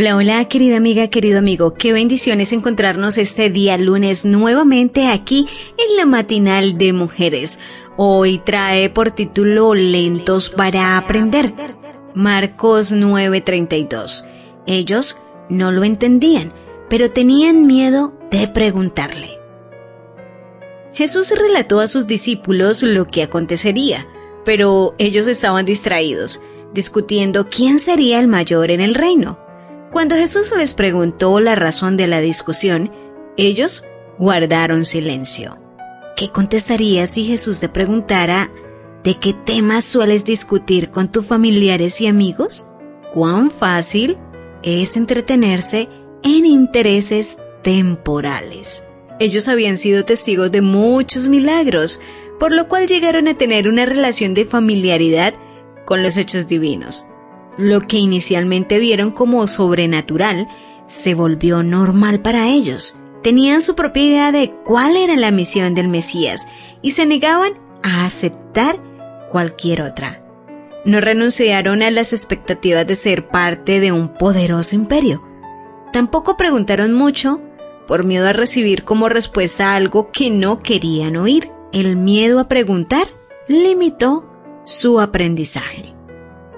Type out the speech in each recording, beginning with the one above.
Hola, hola, querida amiga, querido amigo. Qué bendiciones encontrarnos este día lunes nuevamente aquí en la matinal de mujeres. Hoy trae por título Lentos para aprender. Marcos 9:32. Ellos no lo entendían, pero tenían miedo de preguntarle. Jesús relató a sus discípulos lo que acontecería, pero ellos estaban distraídos, discutiendo quién sería el mayor en el reino. Cuando Jesús les preguntó la razón de la discusión, ellos guardaron silencio. ¿Qué contestarías si Jesús te preguntara de qué temas sueles discutir con tus familiares y amigos? ¿Cuán fácil es entretenerse en intereses temporales? Ellos habían sido testigos de muchos milagros, por lo cual llegaron a tener una relación de familiaridad con los hechos divinos. Lo que inicialmente vieron como sobrenatural se volvió normal para ellos. Tenían su propia idea de cuál era la misión del Mesías y se negaban a aceptar cualquier otra. No renunciaron a las expectativas de ser parte de un poderoso imperio. Tampoco preguntaron mucho por miedo a recibir como respuesta algo que no querían oír. El miedo a preguntar limitó su aprendizaje.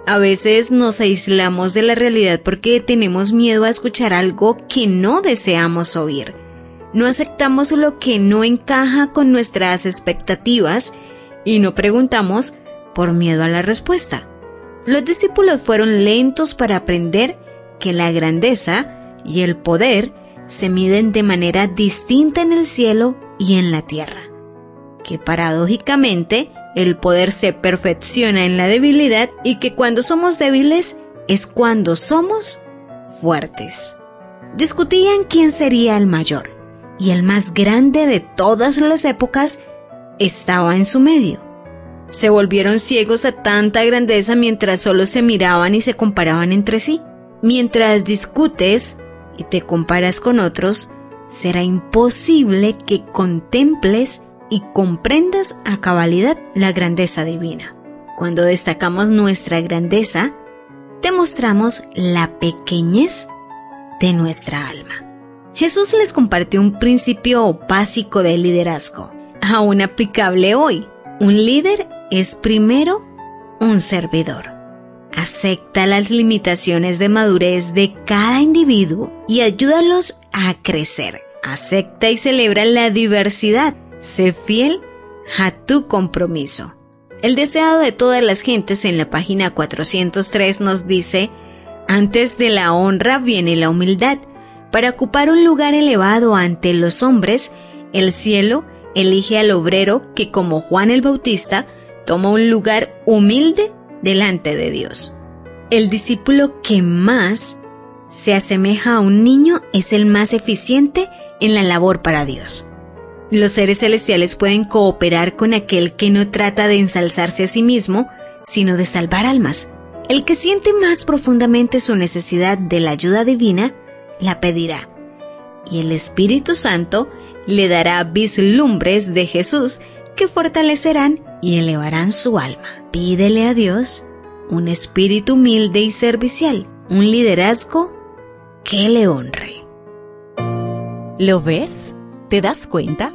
A veces nos aislamos de la realidad porque tenemos miedo a escuchar algo que no deseamos oír. No aceptamos lo que no encaja con nuestras expectativas y no preguntamos por miedo a la respuesta. Los discípulos fueron lentos para aprender que la grandeza y el poder se miden de manera distinta en el cielo y en la tierra, que paradójicamente el poder se perfecciona en la debilidad y que cuando somos débiles es cuando somos fuertes. Discutían quién sería el mayor, y el más grande de todas las épocas estaba en su medio. Se volvieron ciegos a tanta grandeza mientras solo se miraban y se comparaban entre sí. Mientras discutes y te comparas con otros, será imposible que contemples y comprendas a cabalidad la grandeza divina. Cuando destacamos nuestra grandeza, demostramos la pequeñez de nuestra alma. Jesús les compartió un principio básico de liderazgo, aún aplicable hoy. Un líder es primero un servidor. Acepta las limitaciones de madurez de cada individuo y ayúdalos a crecer. Acepta y celebra la diversidad Sé fiel a tu compromiso. El deseado de todas las gentes en la página 403 nos dice, antes de la honra viene la humildad. Para ocupar un lugar elevado ante los hombres, el cielo elige al obrero que como Juan el Bautista toma un lugar humilde delante de Dios. El discípulo que más se asemeja a un niño es el más eficiente en la labor para Dios. Los seres celestiales pueden cooperar con aquel que no trata de ensalzarse a sí mismo, sino de salvar almas. El que siente más profundamente su necesidad de la ayuda divina, la pedirá. Y el Espíritu Santo le dará vislumbres de Jesús que fortalecerán y elevarán su alma. Pídele a Dios un espíritu humilde y servicial, un liderazgo que le honre. ¿Lo ves? ¿Te das cuenta?